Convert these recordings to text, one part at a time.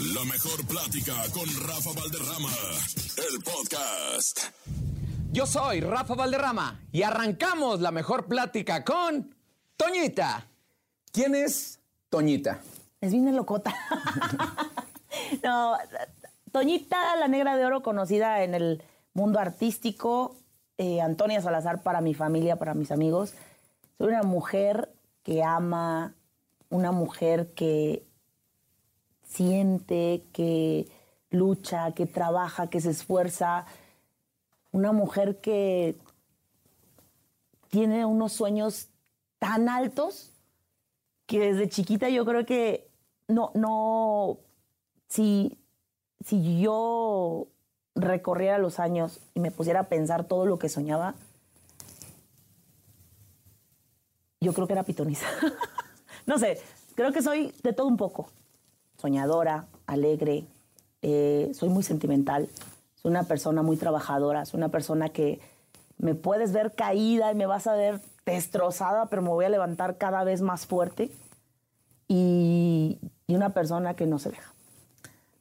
La mejor plática con Rafa Valderrama, el podcast. Yo soy Rafa Valderrama y arrancamos la mejor plática con Toñita. ¿Quién es Toñita? Es bien locota. no, Toñita, la negra de oro, conocida en el mundo artístico. eh, Antonia Salazar para mi familia, para mis amigos. Soy una mujer que ama, una mujer que siente, que lucha, que trabaja, que se esfuerza. Una mujer que tiene unos sueños tan altos que desde chiquita yo creo que no, no, si, si yo recorriera los años y me pusiera a pensar todo lo que soñaba, yo creo que era pitoniza. no sé, creo que soy de todo un poco. Soñadora, alegre, eh, soy muy sentimental, soy una persona muy trabajadora, soy una persona que me puedes ver caída y me vas a ver destrozada, pero me voy a levantar cada vez más fuerte. Y, y una persona que no se deja.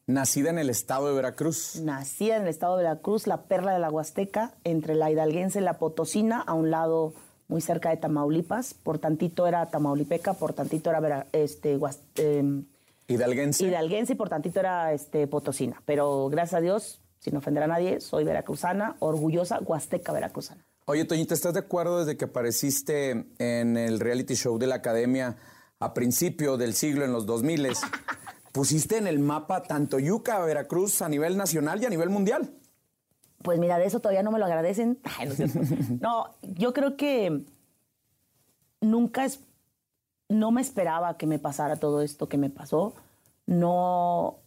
Nacida en el estado de Veracruz. Nacida en el estado de Veracruz, la perla de la Huasteca, entre la hidalguense y la potosina, a un lado muy cerca de Tamaulipas. Por tantito era tamaulipeca, por tantito era Vera- este, Huas- em, Hidalguense. hidalguense y por tantito era este, potosina. Pero gracias a Dios, sin ofender a nadie, soy veracruzana, orgullosa, huasteca veracruzana. Oye, Toñita, ¿estás de acuerdo desde que apareciste en el reality show de la academia a principio del siglo, en los 2000 pusiste en el mapa tanto Yuca, Veracruz a nivel nacional y a nivel mundial? Pues mira, de eso todavía no me lo agradecen. Ay, no. No, yo creo que nunca es, no me esperaba que me pasara todo esto que me pasó. No,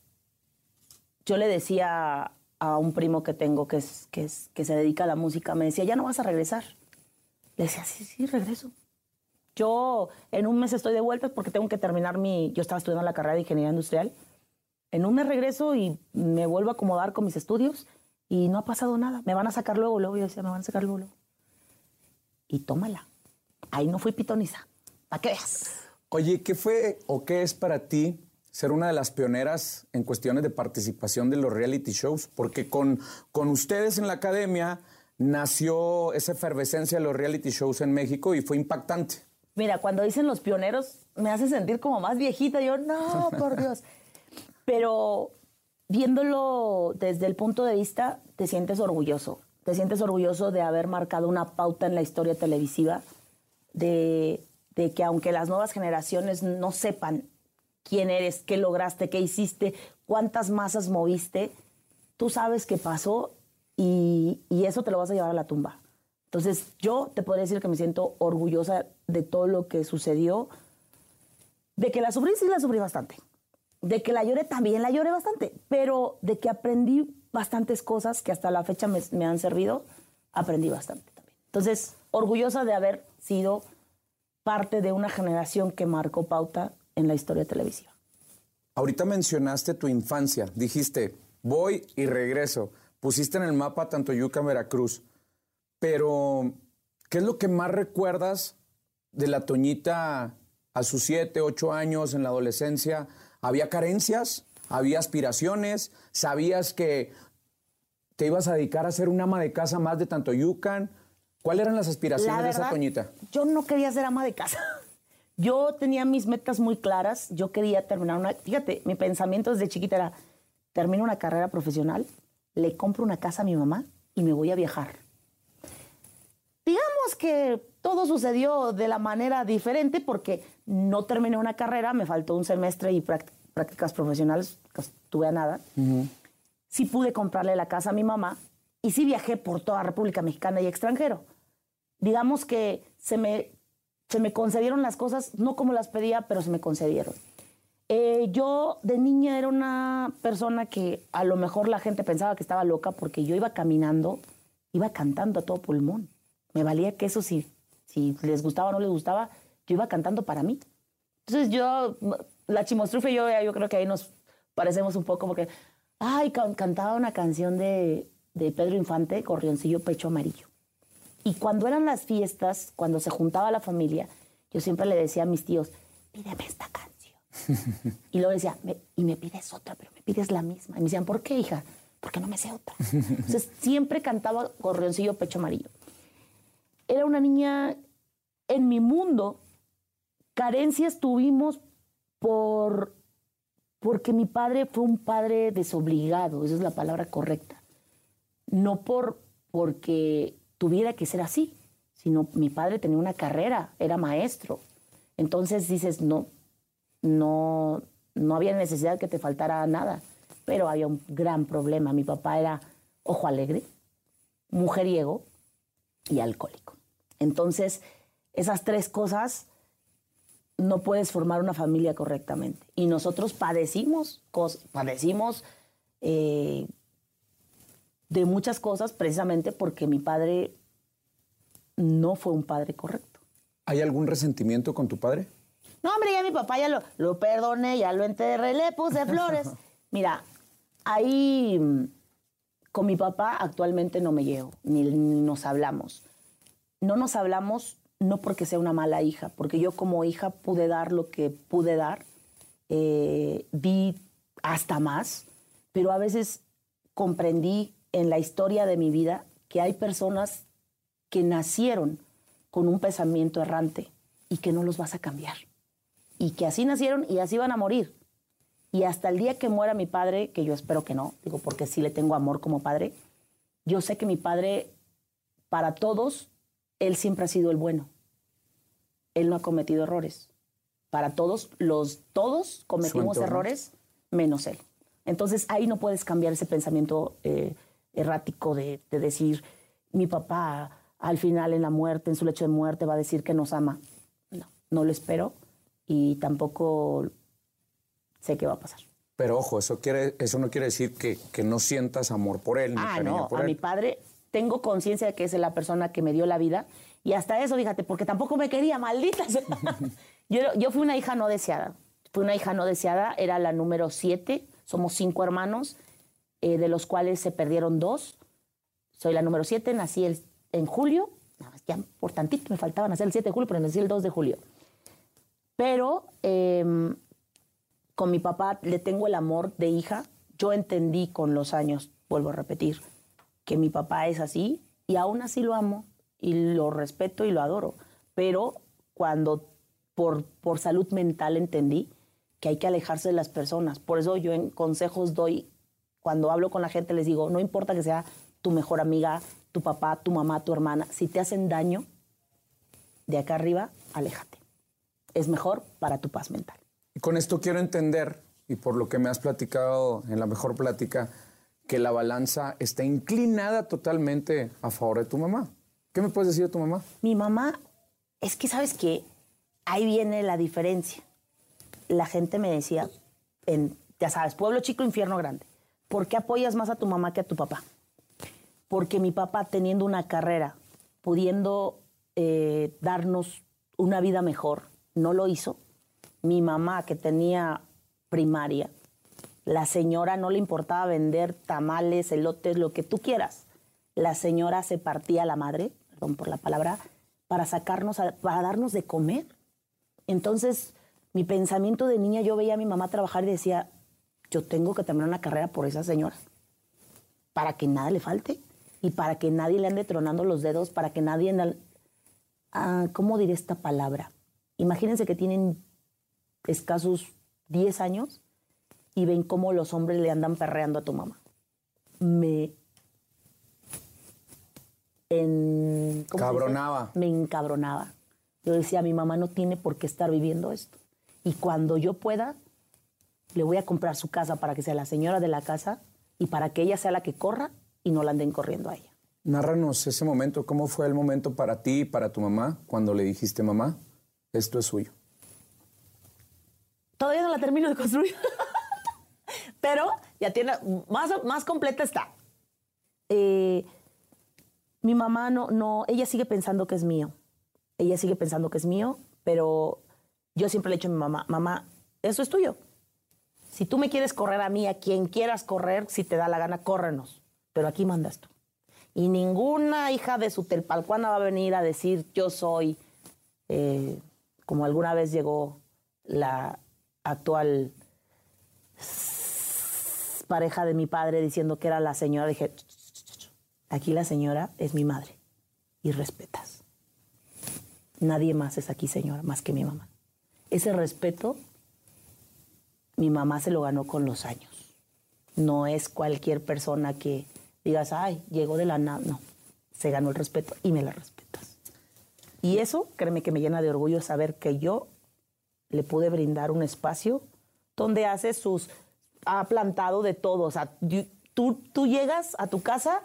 yo le decía a un primo que tengo que, es, que, es, que se dedica a la música, me decía, ya no vas a regresar. Le decía, sí, sí, regreso. Yo en un mes estoy de vuelta porque tengo que terminar mi, yo estaba estudiando la carrera de ingeniería industrial. En un mes regreso y me vuelvo a acomodar con mis estudios y no ha pasado nada. Me van a sacar luego, luego. Yo decía, me van a sacar luego, luego. Y tómala. Ahí no fui pitoniza. ¿Para qué veas? Oye, ¿qué fue o qué es para ti ser una de las pioneras en cuestiones de participación de los reality shows? Porque con, con ustedes en la academia nació esa efervescencia de los reality shows en México y fue impactante. Mira, cuando dicen los pioneros, me hace sentir como más viejita. Yo, no, por Dios. Pero viéndolo desde el punto de vista, te sientes orgulloso. Te sientes orgulloso de haber marcado una pauta en la historia televisiva, de, de que aunque las nuevas generaciones no sepan quién eres, qué lograste, qué hiciste, cuántas masas moviste, tú sabes qué pasó y, y eso te lo vas a llevar a la tumba. Entonces, yo te podría decir que me siento orgullosa de todo lo que sucedió, de que la sufrí, sí la sufrí bastante, de que la lloré también la lloré bastante, pero de que aprendí bastantes cosas que hasta la fecha me, me han servido, aprendí bastante también. Entonces, orgullosa de haber sido parte de una generación que marcó pauta en la historia televisiva. Ahorita mencionaste tu infancia, dijiste, voy y regreso. Pusiste en el mapa tanto Yuca, Veracruz. Pero, ¿qué es lo que más recuerdas de la Toñita a sus siete, ocho años en la adolescencia? ¿Había carencias? ¿Había aspiraciones? ¿Sabías que te ibas a dedicar a ser una ama de casa más de tanto Yucan? ¿Cuáles eran las aspiraciones La de esa Toñita? Yo no quería ser ama de casa. Yo tenía mis metas muy claras. Yo quería terminar una. Fíjate, mi pensamiento desde chiquita era: termino una carrera profesional, le compro una casa a mi mamá y me voy a viajar. Digamos que todo sucedió de la manera diferente porque no terminé una carrera, me faltó un semestre y práct- prácticas profesionales, que estuve a nada. Sí pude comprarle la casa a mi mamá y sí viajé por toda República Mexicana y extranjero digamos que se me, se me concedieron las cosas, no como las pedía, pero se me concedieron. Eh, yo de niña era una persona que a lo mejor la gente pensaba que estaba loca porque yo iba caminando, iba cantando a todo pulmón. Me valía que eso si, si les gustaba o no les gustaba, yo iba cantando para mí. Entonces yo, la chimostrufe yo, yo creo que ahí nos parecemos un poco porque, ay, can- cantaba una canción de, de Pedro Infante, Corrioncillo Pecho Amarillo. Y cuando eran las fiestas, cuando se juntaba la familia, yo siempre le decía a mis tíos, pídeme esta canción. y luego decía, "Me- y me pides otra, pero me pides la misma. Y me decían, ¿por qué, hija? Porque no me sé otra. Entonces, siempre cantaba Gorrioncillo Pecho Amarillo. Era una niña en mi mundo. Carencias tuvimos por porque mi padre fue un padre desobligado, esa es la palabra correcta. No por porque tuviera que ser así, sino mi padre tenía una carrera, era maestro. Entonces dices, no, no, no había necesidad que te faltara nada, pero había un gran problema. Mi papá era ojo alegre, mujeriego y alcohólico. Entonces, esas tres cosas no puedes formar una familia correctamente. Y nosotros padecimos, padecimos eh, de muchas cosas precisamente porque mi padre no fue un padre correcto. ¿Hay algún resentimiento con tu padre? No, hombre, ya mi papá ya lo, lo perdoné, ya lo enterré, le puse flores. Mira, ahí con mi papá actualmente no me llevo, ni, nos hablamos. No nos hablamos no porque sea una mala hija, porque yo como hija pude dar lo que pude dar, eh, di hasta más, pero a veces comprendí en la historia de mi vida que hay personas que nacieron con un pensamiento errante y que no los vas a cambiar. Y que así nacieron y así van a morir. Y hasta el día que muera mi padre, que yo espero que no, digo porque sí le tengo amor como padre, yo sé que mi padre, para todos, él siempre ha sido el bueno él no ha cometido errores. Para todos, los todos cometimos errores, menos él. Entonces ahí no puedes cambiar ese pensamiento eh, errático de, decir, mi papá al final en la muerte, en su lecho de muerte, va a decir que nos ama. No, no lo espero y tampoco sé qué va a pasar. Pero ojo, eso, quiere, eso no quiere decir que, que no sientas amor por él. ah, no, a mi padre tengo conciencia de que es la persona que me dio la vida y hasta eso, fíjate, porque tampoco me quería, maldita. yo, yo fui una hija no deseada. Fui una hija no deseada, era la número siete. Somos cinco hermanos, eh, de los cuales se perdieron dos. Soy la número siete, nací el, en julio. Ya por tantito me faltaba nacer el 7 de julio, pero nací el 2 de julio. Pero em, con mi papá le tengo el amor de hija. Yo entendí con los años, vuelvo a repetir, que mi papá es así y aún así lo amo y lo respeto y lo adoro. Pero cuando por, por salud mental entendí que hay que alejarse de las personas. Por eso yo en consejos doy, cuando hablo con la gente les digo, no importa que sea tu mejor amiga, tu papá, tu mamá, tu hermana, si te hacen daño, de acá arriba, aléjate. Es mejor para tu paz mental. Y con esto quiero entender, y por lo que me has platicado en la mejor plática, que la balanza está inclinada totalmente a favor de tu mamá. ¿Qué me puedes decir de tu mamá? Mi mamá, es que sabes que ahí viene la diferencia. La gente me decía, en, ya sabes, pueblo chico, infierno grande. ¿Por qué apoyas más a tu mamá que a tu papá? Porque mi papá, teniendo una carrera, pudiendo eh, darnos una vida mejor, no lo hizo. Mi mamá, que tenía primaria, la señora no le importaba vender tamales, elotes, lo que tú quieras. La señora se partía la madre por la palabra, para sacarnos, para darnos de comer. Entonces, mi pensamiento de niña, yo veía a mi mamá trabajar y decía, yo tengo que terminar una carrera por esa señora, para que nada le falte y para que nadie le ande tronando los dedos, para que nadie... Ah, ¿Cómo diré esta palabra? Imagínense que tienen escasos 10 años y ven cómo los hombres le andan perreando a tu mamá. Me en... Cabronaba. Me encabronaba. Yo decía, mi mamá no tiene por qué estar viviendo esto. Y cuando yo pueda, le voy a comprar su casa para que sea la señora de la casa y para que ella sea la que corra y no la anden corriendo a ella. Nárranos ese momento, ¿cómo fue el momento para ti y para tu mamá cuando le dijiste, mamá, esto es suyo? Todavía no la termino de construir, pero ya tiene, más, más completa está. Eh, mi mamá no, no, ella sigue pensando que es mío. Ella sigue pensando que es mío, pero yo siempre le he dicho a mi mamá, mamá, eso es tuyo. Si tú me quieres correr a mí, a quien quieras correr, si te da la gana, córrenos. Pero aquí mandas tú. Y ninguna hija de su telpalcuana va a venir a decir yo soy, eh, como alguna vez llegó la actual pareja de mi padre diciendo que era la señora, dije, aquí la señora es mi madre y respetas. Nadie más es aquí señora, más que mi mamá. Ese respeto, mi mamá se lo ganó con los años. No es cualquier persona que digas, ay, llegó de la nada. No, se ganó el respeto y me la respetas. Y eso, créeme que me llena de orgullo saber que yo le pude brindar un espacio donde hace sus, ha plantado de todo. O sea, tú, tú llegas a tu casa,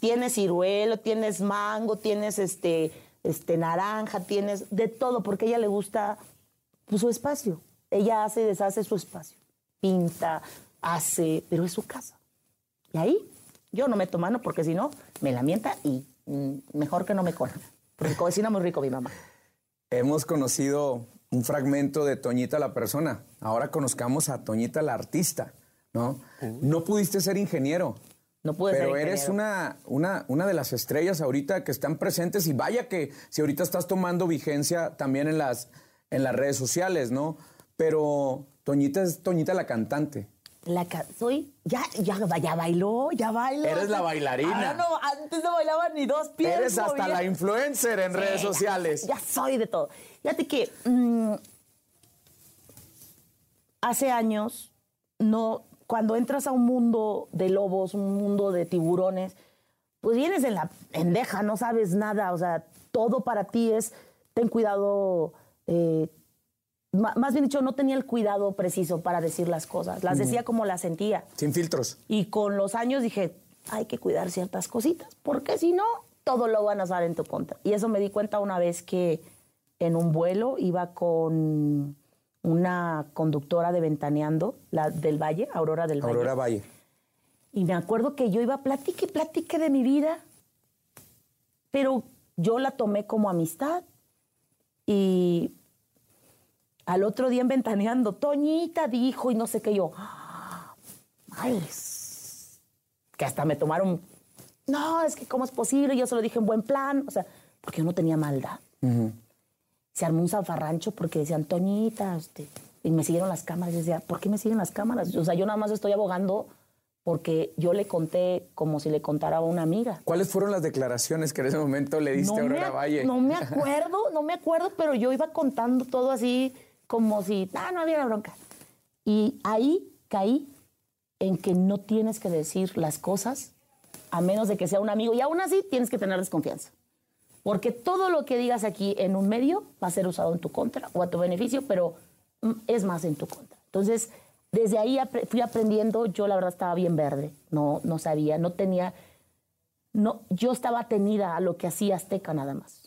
tienes ciruelo, tienes mango, tienes este, este naranja, tienes de todo, porque a ella le gusta pues, su espacio. Ella hace y deshace su espacio. Pinta, hace, pero es su casa. Y ahí yo no meto mano porque si no, me lamenta y mm, mejor que no me corra. Porque cocina muy rico mi mamá. Hemos conocido un fragmento de Toñita la persona. Ahora conozcamos a Toñita la artista, ¿no? No pudiste ser ingeniero. No pude pero ser eres una, una, una de las estrellas ahorita que están presentes y vaya que si ahorita estás tomando vigencia también en las, en las redes sociales, ¿no? Pero Toñita es Toñita la cantante. La soy, ya, ya, ya bailó, ya bailó. Eres la bailarina. Ah, no, antes no bailaba ni dos pies. Eres hasta la influencer en redes sociales. Ya, soy de todo. Fíjate que mm, hace años, no, cuando entras a un mundo de lobos, un mundo de tiburones, pues vienes en la pendeja, no sabes nada. O sea, todo para ti es, ten cuidado, eh, más bien dicho, no tenía el cuidado preciso para decir las cosas. Las decía como las sentía. Sin filtros. Y con los años dije, hay que cuidar ciertas cositas, porque si no, todo lo van a usar en tu contra. Y eso me di cuenta una vez que en un vuelo iba con una conductora de Ventaneando, la del Valle, Aurora del Valle. Aurora Valle. Y me acuerdo que yo iba y platique de mi vida, pero yo la tomé como amistad. Y al otro día en Ventaneando, Toñita dijo y no sé qué yo. Madres. Que hasta me tomaron. No, es que cómo es posible, yo se lo dije en buen plan. O sea, porque yo no tenía maldad. Se armó un zafarrancho porque decían, Toñita, este, y me siguieron las cámaras. Y decía, ¿por qué me siguen las cámaras? O sea, yo nada más estoy abogando porque yo le conté como si le contara a una amiga. ¿Cuáles fueron las declaraciones que en ese momento le diste a Aurora Valle? No me acuerdo, no me acuerdo, pero yo iba contando todo así como si, ah, no había bronca. Y ahí caí en que no tienes que decir las cosas a menos de que sea un amigo. Y aún así tienes que tener desconfianza. Porque todo lo que digas aquí en un medio va a ser usado en tu contra o a tu beneficio, pero mm, es más en tu contra. Entonces, desde ahí fui aprendiendo. Yo la verdad estaba bien verde. No, no sabía, no tenía... No, yo estaba atenida a lo que hacía Azteca nada más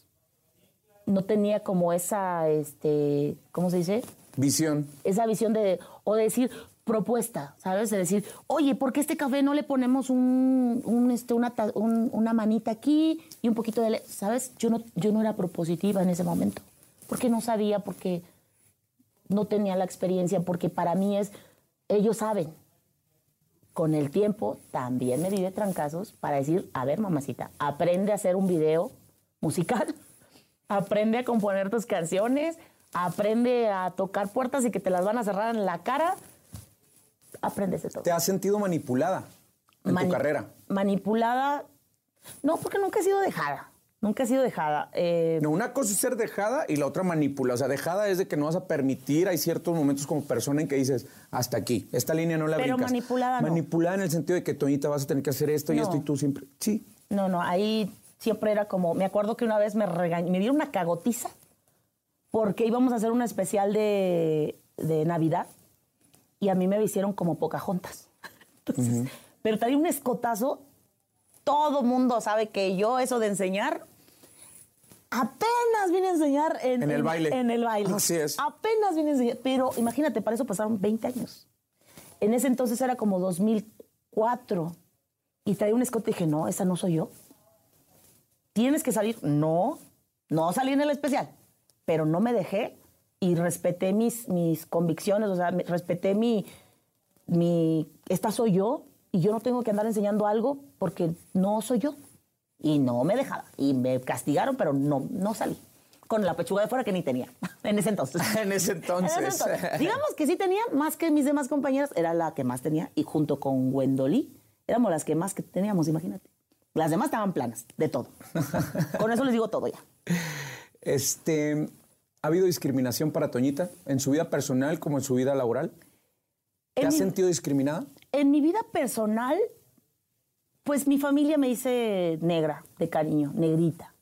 no tenía como esa, este, ¿cómo se dice? Visión. Esa visión de, o decir, propuesta, ¿sabes? De decir, oye, ¿por qué este café no le ponemos un, este, una, una manita aquí y un poquito de, ¿sabes? Yo no, yo no era propositiva en ese momento, porque no sabía, porque no tenía la experiencia, porque para mí es, ellos saben. Con el tiempo también me di de trancazos para decir, a ver, mamacita, aprende a hacer un video musical aprende a componer tus canciones, aprende a tocar puertas y que te las van a cerrar en la cara. Aprendes de todo. ¿Te has sentido manipulada en tu carrera? Manipulada. No, porque nunca he sido dejada. Nunca he sido dejada. Eh, no, una cosa es ser dejada y la otra manipula. O sea, dejada es de que no vas a permitir. Hay ciertos momentos como persona en que dices, hasta aquí, esta línea no la Pero manipulada no. Manipulada en el sentido de que, Toñita, vas a tener que hacer esto y esto y tú siempre. Sí. No, no, ahí siempre era como, me acuerdo que una vez me regañó, me dieron una cagotiza porque íbamos a hacer un especial de, Navidad y a mí me hicieron como Pocahontas. Entonces, pero te un escotazo, todo mundo sabe que yo eso de enseñar, apenas vine a enseñar en, el baile. En el baile. Así es. Apenas vine a enseñar, pero imagínate, para eso pasaron 20 años. En ese entonces era como 2004 y traía un escote y dije, no, esa no soy yo tienes que salir. No, no salí en el especial, pero no me dejé y respeté mis, mis convicciones, o sea, respeté mi, mi, esta soy yo y yo no tengo que andar enseñando algo porque no soy yo. Y no me dejaba. Y me castigaron, pero no, no salí. con la pechuga de fuera que ni tenía en ese entonces. En ese entonces. En ese entonces. Digamos que sí tenía más que mis demás compañeras, era la que más tenía y junto con Wendolí éramos las que más que teníamos, imagínate. Las demás estaban planas, de todo. con eso les digo todo ya. Este, ¿Ha habido discriminación para Toñita en su vida personal como en su vida laboral? ¿Te En has mi- sentido discriminada? En mi vida personal, pues mi familia me dice negra, de cariño, negrita.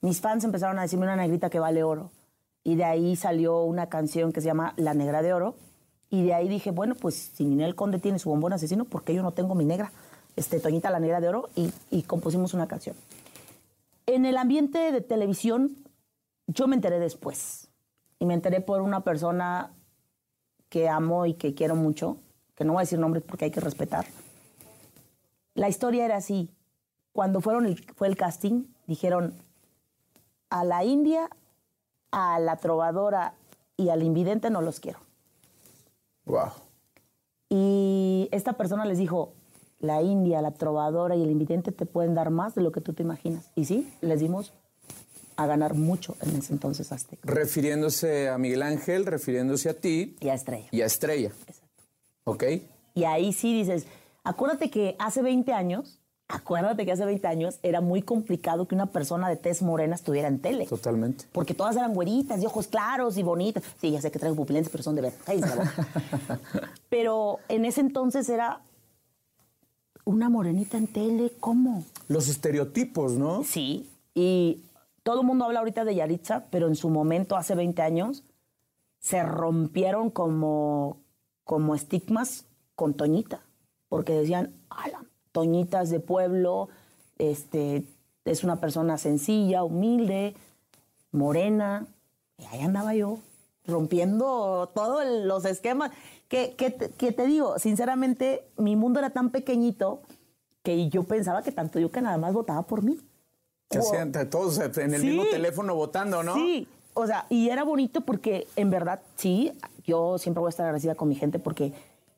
Mis fans empezaron a decirme una negrita que vale oro. Y de ahí salió una canción que se llama La Negra de Oro. Y de ahí dije, bueno, pues si Ninel Conde tiene su bombón asesino, ¿por qué yo no tengo mi negra? Este, Toñita La Negra de Oro. Y, y compusimos una canción. En el ambiente de televisión, yo me enteré después. Y me enteré por una persona que amo y que quiero mucho, que no voy a decir nombres porque hay que respetar. La historia era así. Cuando fueron el- fue el casting, dijeron a la India, a la trovadora y al invidente no los quiero. Wow. Y esta persona les dijo, la India, la trovadora y el invidente te pueden dar más de lo que tú te imaginas. Y sí, les dimos a ganar mucho en ese entonces Azteca. Refiriéndose a Miguel Ángel, refiriéndose a ti Y a Estrella. y a Estrella. ¿Ok? Y ahí sí dices, acuérdate que hace 20 años, acuérdate que hace 20 años era muy complicado que una persona de tez morena estuviera en tele. Totalmente. Porque todas eran güeritas, de ojos claros y bonitas. Sí, ya sé que traigo pupilentes, pero son de ver. Pero en ese entonces era una morenita en tele, ¿cómo? Los estereotipos, ¿no? Sí. Y todo el mundo habla ahorita de Yaritza, pero en su momento, hace 20 años, se rompieron como, como estigmas con Toñita. Porque decían, ala, Toñita es de pueblo, este, es una persona sencilla, humilde, morena. Y ahí andaba yo, rompiendo todos los esquemas. Que, que, te- que te digo, sinceramente, mi mundo era tan pequeñito que yo pensaba que tanto yo que nada más votaba por mí. Hacían t- todos en el Sí. mismo teléfono votando, ¿no? Sí, o sea, y era bonito porque en verdad, sí, yo siempre voy a estar agradecida con mi gente porque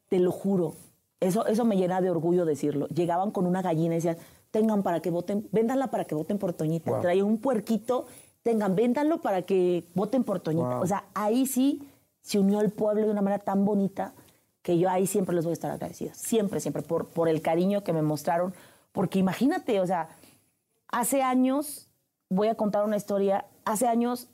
te lo juro, eso, eso me llena de orgullo decirlo. Llegaban con una gallina y decían, tengan para que voten, véndanla para que voten por Toñita. Wow. Traía un puerquito, tengan, véndanlo para que voten por Toñita. Wow. O sea, ahí sí se unió el pueblo de una manera tan bonita que yo ahí siempre les voy a estar agradecida. Siempre, siempre, por, por el cariño que me mostraron. Porque imagínate, o sea, Hace años, voy a contar una historia, hace años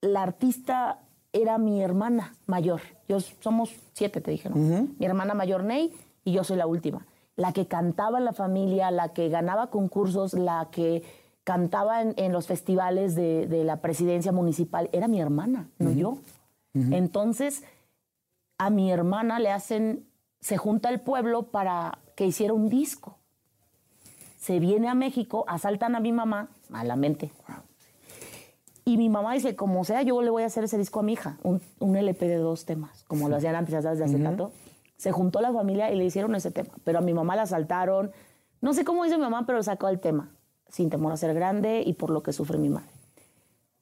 la artista era mi hermana mayor. Yo somos siete, te dije, ¿no? Mi hermana mayor Ney y yo soy la última. La que cantaba en la familia, la que ganaba concursos, la que cantaba en, en los festivales de, de la presidencia municipal, era mi hermana, no yo. Entonces, a mi hermana le hacen, se junta el pueblo para que hiciera un disco se viene a México, asaltan a mi mamá, malamente. Y mi mamá dice, como sea, yo le voy a hacer ese disco a mi hija, un, un LP de dos temas, como lo hacían antes, ya sabes, de acetato. Se juntó la familia y le hicieron ese tema. Pero a mi mamá la asaltaron. No sé cómo hizo mi mamá, pero sacó el tema, sin temor a ser grande y por lo que sufre mi madre.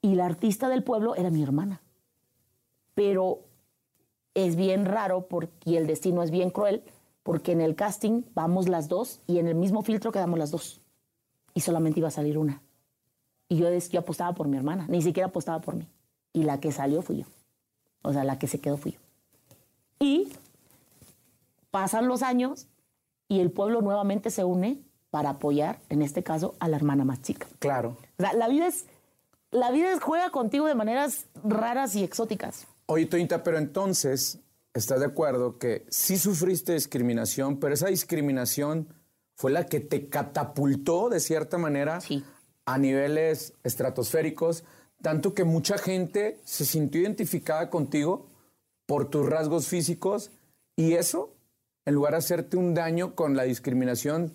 Y la artista del pueblo era mi hermana. Pero es bien raro porque, el destino es bien cruel porque en el casting vamos las dos y en el mismo filtro quedamos las dos. Y solamente iba a salir una. Y yo, yo apostaba por mi hermana, ni siquiera apostaba por mí. Y la que salió fui yo. O sea, la que se quedó fui yo. Y pasan los años y el pueblo nuevamente se une para apoyar, en este caso, a la hermana más chica. Claro. O sea, la vida es, la vida es- juega contigo de maneras raras y exóticas. Oye, Toñita, pero entonces, ¿estás de acuerdo que sí sufriste discriminación, pero esa discriminación fue la que te catapultó de cierta manera Sí. a niveles estratosféricos, tanto que mucha gente se sintió identificada contigo por tus rasgos físicos y eso, en lugar de hacerte un daño con la discriminación,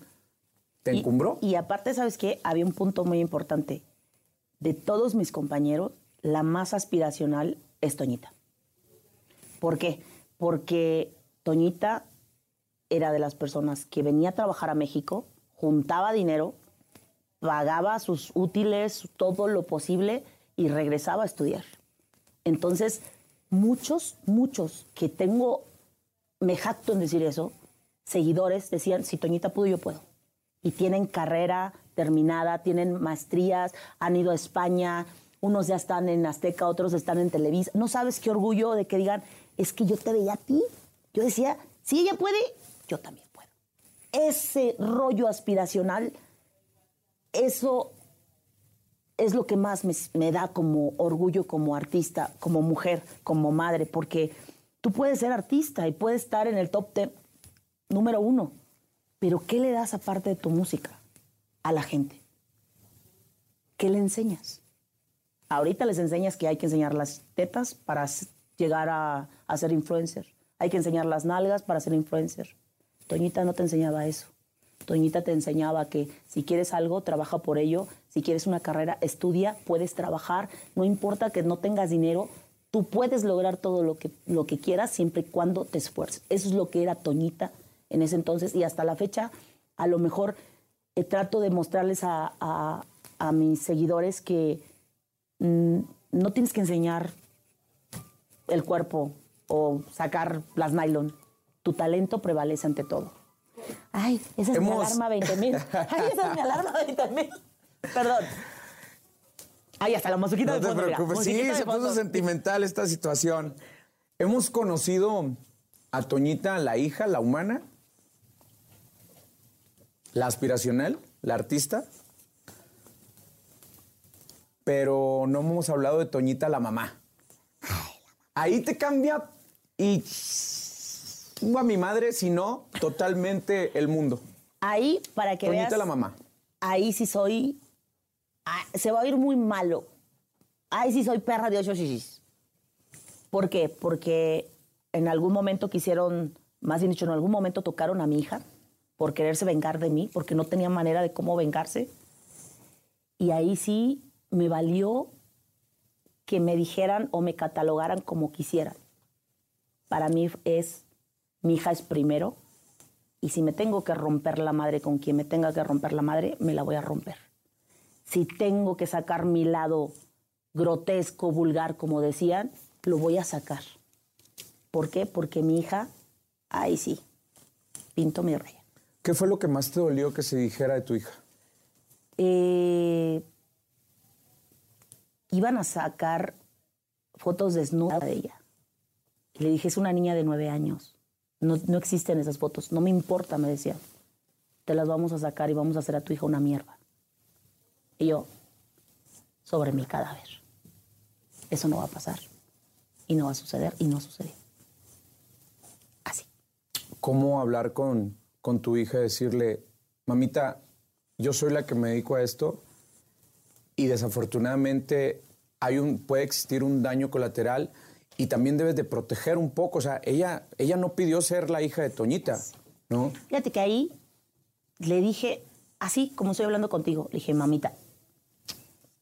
te Y- encumbró? Y, aparte, ¿sabes qué? Había un punto muy importante. De todos mis compañeros, la más aspiracional es Toñita. ¿Por qué? Porque Toñita era de las personas que venía a trabajar a México, juntaba dinero, pagaba sus útiles, todo lo posible y regresaba a estudiar. Entonces, muchos, muchos que tengo, me jacto en decir eso, seguidores decían, si Toñita pudo, yo puedo. Y tienen carrera terminada, tienen maestrías, han ido a España, unos ya están en Azteca, otros están en Televisa. No sabes qué orgullo de que digan, es que yo te veía a ti. Yo decía, si ella puede, yo también puedo. Ese rollo aspiracional, eso es lo que más me, me da como orgullo como artista, como mujer, como madre, porque tú puedes ser artista y puedes estar en el top 10 número uno, pero ¿qué le das aparte de tu música a la gente? ¿Qué le enseñas? Ahorita les enseñas que hay que enseñar las tetas para llegar a, a ser influencer. Hay que enseñar las nalgas para ser influencer. Toñita no te enseñaba eso. Toñita te enseñaba que si quieres algo, trabaja por ello. Si quieres una carrera, estudia, puedes trabajar. No importa que no tengas dinero, tú puedes lograr todo lo que, lo que quieras siempre y cuando te esfuerces. Eso es lo que era Toñita en ese entonces y hasta la fecha, a lo mejor eh, trato de mostrarles a, a- a mis seguidores que mm, no tienes que enseñar el cuerpo o sacar las nylon. Tu talento prevalece ante todo. Ay, esa es mi alarma 20 mil. Ay, esa es mi alarma 20 mil. Perdón. Ay, hasta la musiquita No de te fondo, mira, preocupes. Sí, se puso sentimental esta situación. Hemos conocido a Toñita, la hija, la humana, la aspiracional, la artista, pero no hemos hablado de Toñita, la mamá. Ahí te cambia y a mi madre, si no, totalmente el mundo. Ahí, para que Toñita, veas. la mamá. Ahí sí soy. ah, se va a oír muy malo. Ahí sí soy perra de ocho shishis. ¿Por qué? Porque en algún momento quisieron, más bien dicho, en algún momento tocaron a mi hija por quererse vengar de mí, porque no tenía manera de cómo vengarse. Y ahí sí me valió que me dijeran o me catalogaran como quisieran. Para mí es, mi hija es primero, y si me tengo que romper la madre con quien me tenga que romper la madre, me la voy a romper. Si tengo que sacar mi lado grotesco, vulgar, como decían, lo voy a sacar. ¿Por qué? Porque mi hija, ahí sí, pinto mi raya. ¿Qué fue lo que más te dolió que se dijera de tu hija? Eh, iban a sacar fotos desnudas de ella. Y le dije, es una niña de nueve años. No, no existen esas fotos. No me importa, me decía. Te las vamos a sacar y vamos a hacer a tu hija una mierda. Y yo, sobre mi cadáver. Eso no va a pasar. Y no va a suceder. Y no sucedió. Así. ¿Cómo hablar con, con tu hija decirle, mamita, yo soy la que me dedico a esto y desafortunadamente hay un, puede existir un daño colateral y también debes de proteger un poco. O sea, ella, ella no pidió ser la hija de Toñita, ¿no? Fíjate que ahí le dije, así como estoy hablando contigo, le dije, mamita,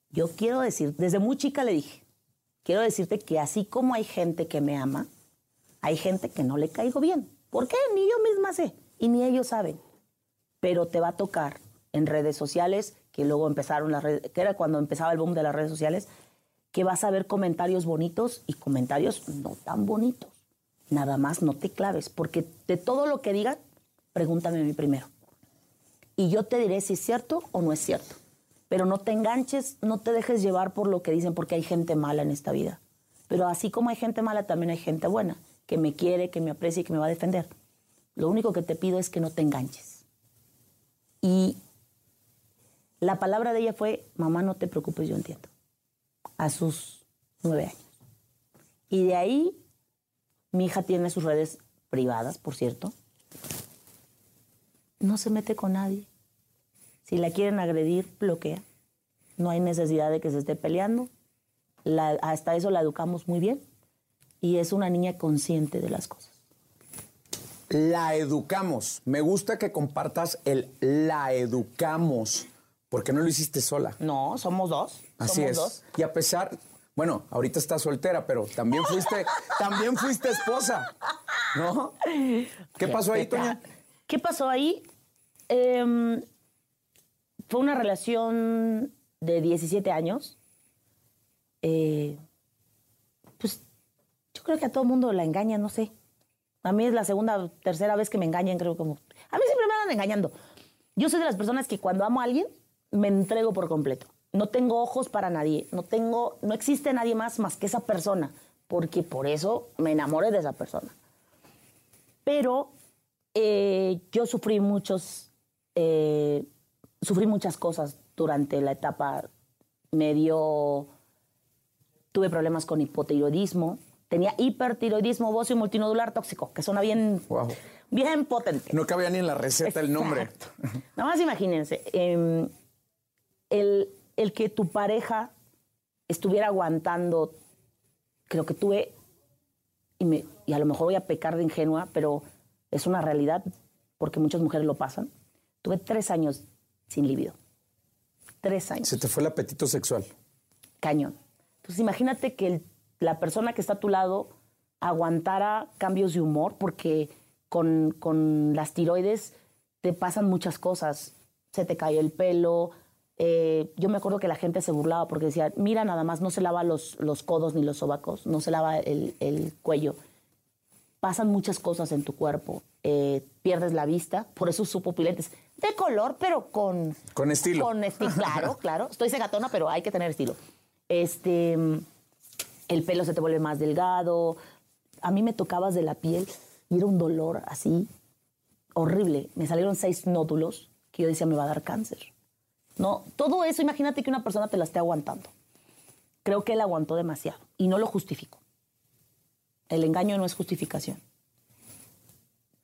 yo quiero decir, desde muy chica le dije, quiero decirte que así como hay gente que me ama, hay gente que no le caigo bien. ¿Por qué? Ni yo misma sé y ni ellos saben. Pero te va a tocar en redes sociales, que luego empezaron las redes, que era cuando empezaba el boom de las redes sociales, que vas a ver comentarios bonitos y comentarios no tan bonitos. Nada más no te claves, porque de todo lo que digan, pregúntame a mí primero. Y yo te diré si es cierto o no es cierto. Pero no te enganches, no te dejes llevar por lo que dicen, porque hay gente mala en esta vida. Pero así como hay gente mala, también hay gente buena, que me quiere, que me aprecia y que me va a defender. Lo único que te pido es que no te enganches. Y la palabra de ella fue, mamá, no te preocupes, yo entiendo. A sus nueve años. Y de ahí, mi hija tiene sus redes privadas, por cierto. No se mete con nadie. Si la quieren agredir, bloquea. No hay necesidad de que se esté peleando. Hasta eso la educamos muy bien. Y es una niña consciente de las cosas. La educamos. Me gusta que compartas el la educamos, porque no lo hiciste sola. No, somos dos. Así somos es. dos. Y a pesar, bueno, ahorita estás soltera, pero también fuiste, también fuiste esposa, ¿no? ¿Qué pasó ahí, Toña? ¿Qué pasó ahí? Em, fue una relación de 17 años. Eh, pues yo creo que a todo mundo la engañan, no sé. A mí es la segunda tercera vez que me engañan, creo como... A mí siempre me andan engañando. Yo soy de las personas que cuando amo a alguien, me entrego por completo. no tengo ojos para nadie, no tengo, no existe nadie más más que esa persona, porque por eso me enamoré de esa persona. Pero eh, yo sufrí muchos, eh, sufrí muchas cosas durante la etapa. Me dio, tuve problemas con hipotiroidismo, tenía hipertiroidismo óseo multinodular tóxico, que suena bien, Wow. bien potente. No cabía ni en la receta el nombre. Nada más imagínense, em, el, el que tu pareja estuviera aguantando, creo que tuve, y, me- y a lo mejor voy a pecar de ingenua, pero es una realidad, porque muchas mujeres lo pasan. Tuve tres años sin libido. Tres años Se te fue el apetito sexual. cañón. Entonces imagínate que el- la persona que está a tu lado aguantara cambios de humor, porque con, con las tiroides te pasan muchas cosas. Se te cae el pelo. eh, yo me acuerdo que la gente se burlaba porque decía, mira nada más, no se lava los, los codos ni los sobacos, no se lava el, el cuello. Pasan muchas cosas en tu cuerpo. eh, pierdes la vista, por eso uso pupilentes. De color, pero con, Con estilo. con estilo, claro, claro. Estoy segatona, pero hay que tener estilo. Este, el pelo se te vuelve más delgado. A mí me tocabas de la piel y era un dolor así horrible. Me salieron seis nódulos que yo decía me va a dar cáncer. No, todo eso, imagínate que una persona te la esté aguantando. Creo que él aguantó demasiado y no lo justifico. El engaño no es justificación.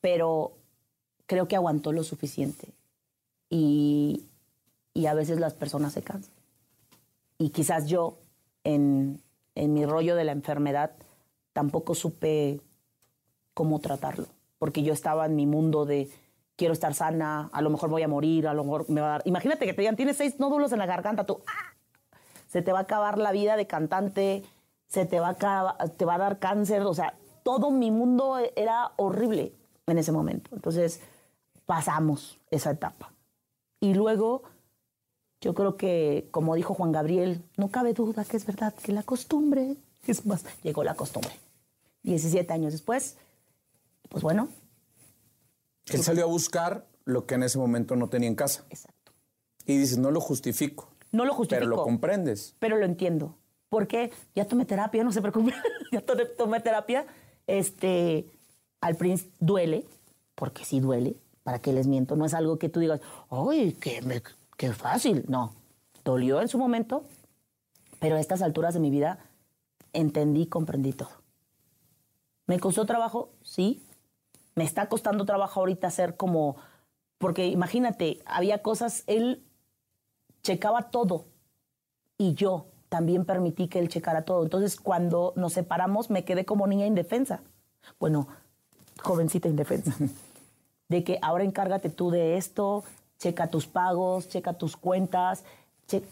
Pero creo que aguantó lo suficiente y, y a veces las personas se cansan. Y quizás yo, en, en mi rollo de la enfermedad, tampoco supe cómo tratarlo, porque yo estaba en mi mundo de quiero estar sana, a lo mejor voy a morir, a lo mejor me va a dar... Imagínate que te digan, tienes seis nódulos en la garganta, tú... ¡ah! Se te va a acabar la vida de cantante, se te va a, acabar- te va a dar cáncer, o sea, todo mi mundo era horrible en ese momento. Entonces, pasamos esa etapa. Y luego, yo creo que, como dijo Juan Gabriel, no cabe duda que es verdad que la costumbre es más. Llegó la costumbre. 17 años después, pues bueno, Él salió a buscar lo que en ese momento no tenía en casa. exacto. Y dices, no lo justifico. No lo justifico. Pero lo comprendes. pero lo entiendo. Porque ya tomé terapia, no se preocupe, ya to- tomé terapia. Este, al principio duele, porque sí duele, para que les miento. No es algo que tú digas, ¡ay, qué, me- qué fácil! No, dolió en su momento, pero a estas alturas de mi vida entendí, comprendí todo. ¿Me costó trabajo? Sí. Me está costando trabajo ahorita hacer como... Porque imagínate, había cosas, él checaba todo y yo también permití que él checara todo. Entonces, cuando nos separamos, me quedé como niña indefensa. Bueno, jovencita indefensa. De que ahora encárgate tú de esto, checa tus pagos, checa tus cuentas. che-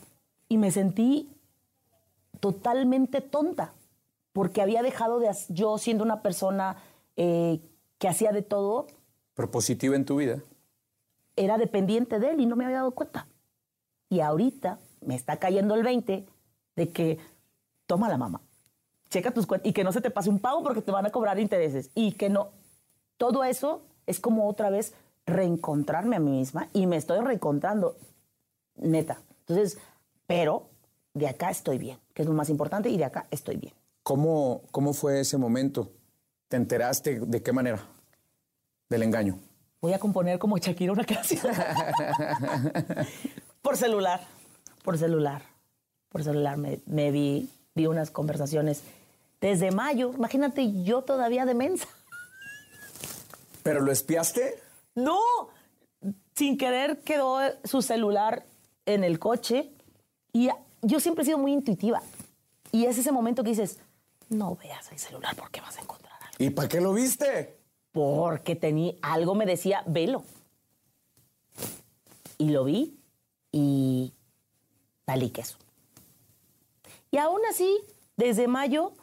Y me sentí totalmente tonta, porque había dejado de... Yo siendo una persona eh, que hacía de todo, Propositiva en tu vida. era dependiente de él y no me había dado cuenta. Y ahorita me está cayendo el 20 de que toma la mamá, checa tus cuentas y que no se te pase un pago porque te van a cobrar intereses y que no. Todo eso es como otra vez reencontrarme a mí misma y me estoy reencontrando, neta. Entonces, pero de acá estoy bien, que es lo más importante y de acá estoy bien. ¿Cómo, ¿Cómo fue ese momento? ¿Te enteraste de qué manera? Del engaño. Voy a componer como Shakira una canción. por celular, por celular, por celular. Me, me vi, vi unas conversaciones desde mayo. Imagínate, yo todavía de mensa. ¿Pero lo espiaste? No, sin querer quedó su celular en el coche y yo siempre he sido muy intuitiva. Y es ese momento que dices, no veas el celular porque vas a encontrar algo. ¿Y para qué lo viste? porque tenía algo me decía, velo. Y lo vi y salí queso. Y aún así, desde mayo,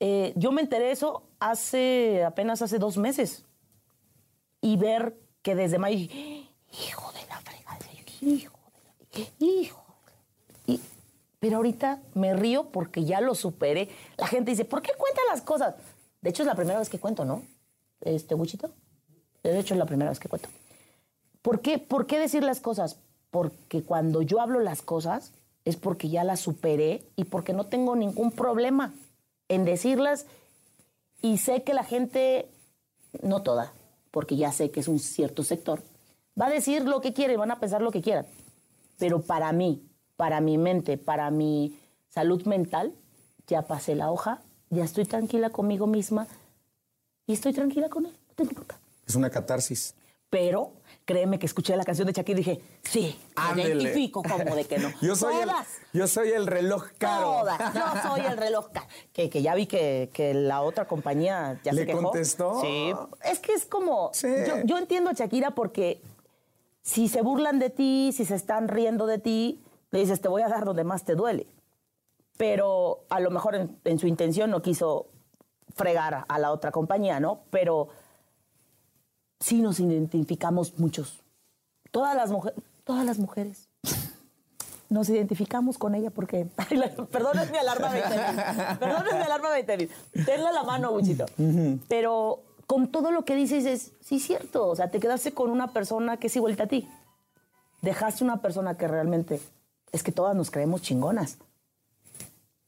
eh, yo me enteré eso hace apenas hace dos meses. Y ver que desde mayo, dije, hijo de la fregada, hijo de la, hijo de la-". Y- pero ahorita me río porque ya lo superé. La gente dice, ¿por qué cuentas las cosas? De hecho, es la primera vez que cuento, ¿no? Este, Wichito. De hecho, es la primera vez que cuento. ¿Por qué, ¿Por qué decir las cosas? Porque cuando yo hablo las cosas, es porque ya las superé y porque no tengo ningún problema en decirlas y sé que la gente, no toda, porque ya sé que es un cierto sector, va a decir lo que quiere, van a pensar lo que quieran. Pero para mí, para mi mente, para mi salud mental, ya pasé la hoja, ya estoy tranquila conmigo misma y estoy tranquila con él. No tengo. Es una catarsis. Pero créeme que escuché la canción de Shakira y dije, sí, me identifico como de que no. Yo soy, el, Todas, yo soy el reloj caro. todas. Yo soy el reloj caro. Que, que ya vi que, que la otra compañía ya ¿Le se quejó. contestó? Sí. Es que es como... Sí. Yo, yo entiendo a Shakira porque si se burlan de ti, si se están riendo de ti, le dices, te voy a dar donde más te duele. Pero a lo mejor en, en su intención no quiso fregar a la otra compañía, ¿no? Pero sí nos identificamos muchos. Todas las, mujeres todas las mujeres nos identificamos con ella porque. Perdón, es mi alarma 20.000. Perdón, es mi alarma 20.000. Tenla la mano, Buchito. Pero con todo lo que dices es, sí, cierto. O sea, te quedaste con una persona que es igualita a ti. Dejaste una persona que realmente. Es que todas nos creemos chingonas.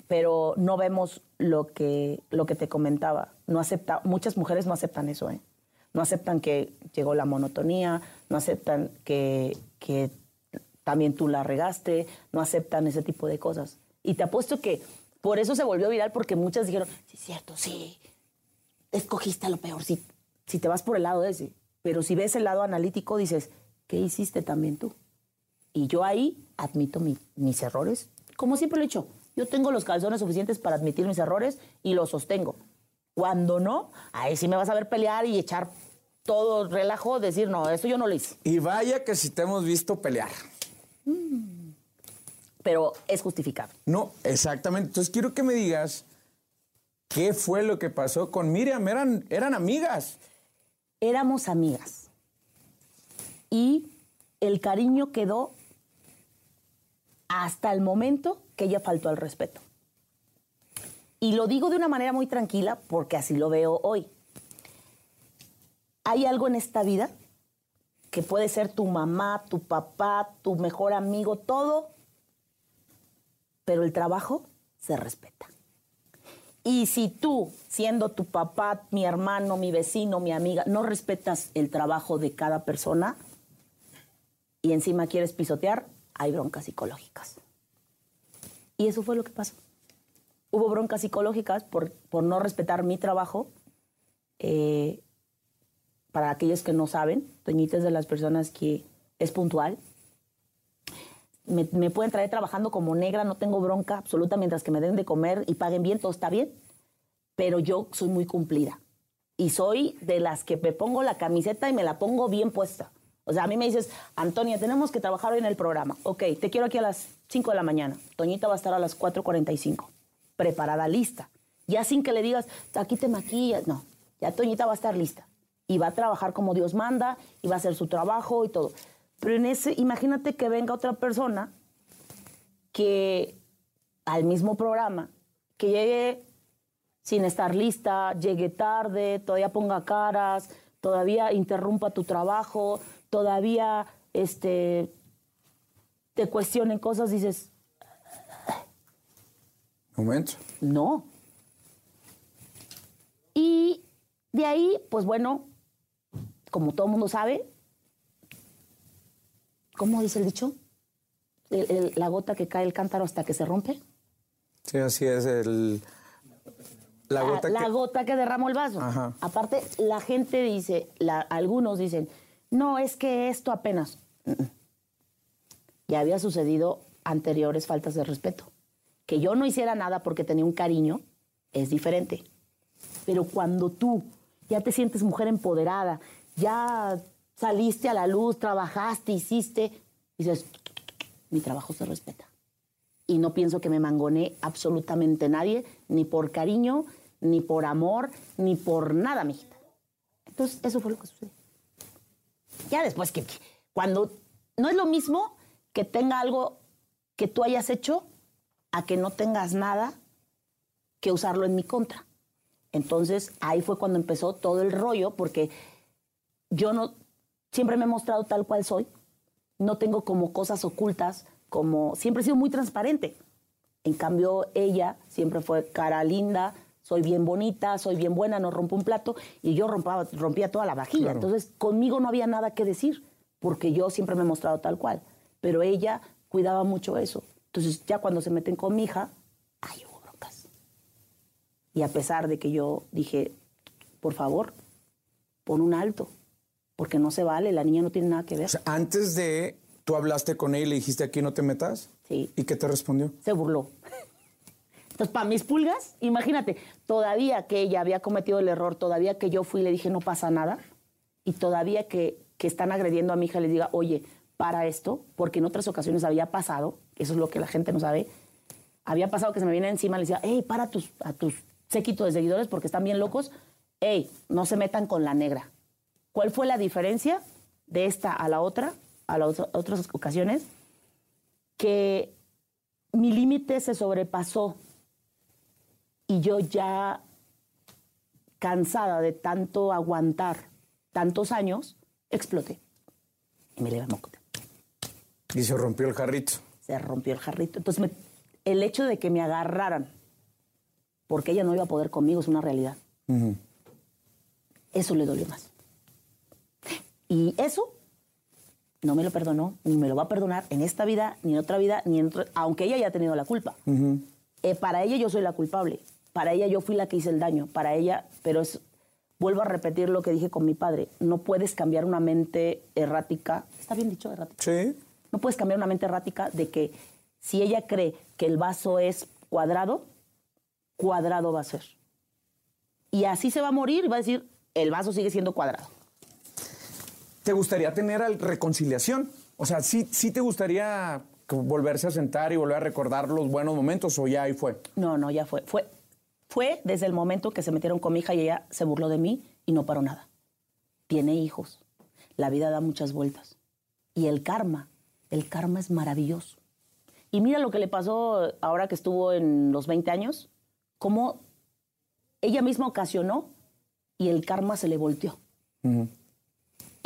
Pero no vemos lo que, lo que te comentaba. No acepta, muchas mujeres no aceptan eso, ¿eh? No aceptan que llegó la monotonía, no aceptan que, que también tú la regaste, no aceptan ese tipo de cosas. Y te apuesto que por eso se volvió viral, porque muchas dijeron, sí, cierto, sí, escogiste lo peor, si, si te vas por el lado ese. Pero si ves el lado analítico, dices, ¿qué hiciste también tú? Y yo ahí admito mi- mis errores, como siempre lo he hecho. Yo tengo los calzones suficientes para admitir mis errores y los sostengo. Cuando no, ahí sí me vas a ver pelear y echar todo relajo, decir, no, eso yo no lo hice. Y vaya que si te hemos visto pelear. Pero es justificable. No, exactamente. Entonces quiero que me digas qué fue lo que pasó con Miriam. Eran, eran amigas. éramos amigas. Y el cariño quedó hasta el momento que ella faltó al respeto. Y lo digo de una manera muy tranquila porque así lo veo hoy. Hay algo en esta vida que puede ser tu mamá, tu papá, tu mejor amigo, todo, pero el trabajo se respeta. Y si tú, siendo tu papá, mi hermano, mi vecino, mi amiga, no respetas el trabajo de cada persona y encima quieres pisotear, hay broncas psicológicas. Y eso fue lo que pasó. Hubo broncas psicológicas por, por no respetar mi trabajo. Eh, para aquellos que no saben, Toñita es de las personas que es puntual. Me, pueden traer trabajando como negra, no tengo bronca absoluta mientras que me den de comer y paguen bien, todo está bien. Pero yo soy muy cumplida. Y soy de las que me pongo la camiseta y me la pongo bien puesta. O sea, a mí me dices, Antonia, tenemos que trabajar hoy en el programa. Ok, te quiero aquí a las 5 de la mañana. Toñita va a estar a las 4.45. Preparada, lista. Ya sin que le digas, aquí te maquillas. No, ya Toñita va a estar lista. Y va a trabajar como Dios manda, y va a hacer su trabajo y todo. Pero en ese, imagínate que venga otra persona que al mismo programa, que llegue sin estar lista, llegue tarde, todavía ponga caras, todavía interrumpa tu trabajo, todavía este, te cuestionen cosas, dices, Momento. no. Y de ahí, pues bueno, como todo mundo sabe, ¿cómo dice el dicho? El- el- la gota que cae el cántaro hasta que se rompe. Sí, así es. El, la Ah, gota la que... gota que derramó el vaso. Ajá. Aparte, la gente dice, la- algunos dicen, no, es que esto apenas. Ya había sucedido anteriores faltas de respeto. Que yo no hiciera nada porque tenía un cariño es diferente. Pero cuando tú ya te sientes mujer empoderada, ya saliste a la luz, trabajaste, hiciste, dices, mi trabajo se respeta y no pienso que me mangone absolutamente nadie, ni por cariño, ni por amor, ni por nada, mijita. Entonces, eso fue lo que sucedió. Ya después que cuando no es lo mismo que tenga algo que tú hayas hecho a que no tengas nada que usarlo en mi contra. Entonces, ahí fue cuando empezó todo el rollo, porque yo no siempre me he mostrado tal cual soy. No tengo como cosas ocultas, como siempre he sido muy transparente. En cambio, ella siempre fue cara linda, soy bien bonita, soy bien buena, no rompo un plato, y yo rompaba, rompía toda la vajilla. Entonces, conmigo no había nada que decir, porque yo siempre me he mostrado tal cual. Pero ella cuidaba mucho eso. Entonces, ya cuando se meten con mi hija, ay, hubo broncas. Y a pesar de que yo dije, por favor, pon un alto, porque no se vale, la niña no tiene nada que ver. O sea, antes de, tú hablaste con ella y le dijiste aquí no te metas. Sí. ¿Y qué te respondió? se burló. Entonces, para mis pulgas, imagínate, todavía que ella había cometido el error, todavía que yo fui y le dije no pasa nada, y todavía que, que están agrediendo a mi hija, les diga, oye, para esto, porque en otras ocasiones había pasado, eso es lo que la gente no sabe, había pasado que se me viene encima y le decía, hey, para a tus, a tus séquito de seguidores porque están bien locos, hey, no se metan con la negra. ¿Cuál fue la diferencia de esta a la otra, a las otras ocasiones? Que mi límite se sobrepasó y yo ya cansada de tanto aguantar tantos años, exploté. Y me llevé mocote. Y se rompió el jarrito. Se rompió el jarrito. Entonces, me- el hecho de que me agarraran, porque ella no iba a poder conmigo, es una realidad. Eso le dolió más. Y eso no me lo perdonó, ni me lo va a perdonar en esta vida, ni en otra vida, ni en otra, aunque ella haya tenido la culpa. Eh, para ella yo soy la culpable. Para ella yo fui la que hice el daño. Para ella, pero es, vuelvo a repetir lo que dije con mi padre. No puedes cambiar una mente errática. ¿Está bien dicho errática? Sí. No puedes cambiar una mente errática de que si ella cree que el vaso es cuadrado, cuadrado va a ser. Y así se va a morir y va a decir, el vaso sigue siendo cuadrado. ¿Te gustaría tener reconciliación? O sea, ¿sí, sí te gustaría volverse a sentar y volver a recordar los buenos momentos o ya ahí fue? No, no, ya fue. Fue, fue desde el momento que se metieron con mi hija y ella se burló de mí y no paró nada. Tiene hijos. La vida da muchas vueltas. Y el karma, el karma es maravilloso. Y mira lo que le pasó ahora que estuvo en los 20 años, cómo ella misma ocasionó y el karma se le volteó.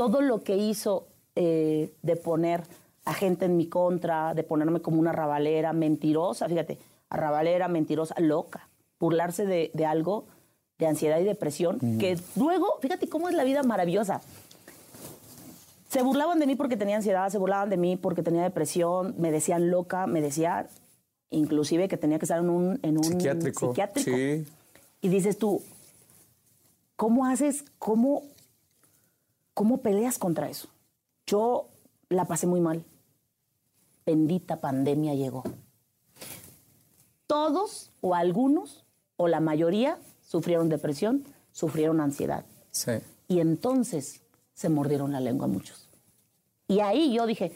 Todo lo que hizo eh, de poner a gente en mi contra, de ponerme como una rabalera, mentirosa, fíjate, arrabalera, mentirosa, loca, burlarse de, de algo, de ansiedad y depresión, que luego, fíjate cómo es la vida maravillosa. Se burlaban de mí porque tenía ansiedad, se burlaban de mí porque tenía depresión, me decían loca, me decían inclusive que tenía que estar en un, en un Psiquiátrico. psiquiátrico. Sí. Y dices tú, ¿cómo haces, cómo, cómo peleas contra eso? Yo la pasé muy mal. Bendita pandemia llegó. Todos o algunos o la mayoría sufrieron depresión, sufrieron ansiedad. Sí. Y entonces se mordieron la lengua muchos. Y ahí yo dije,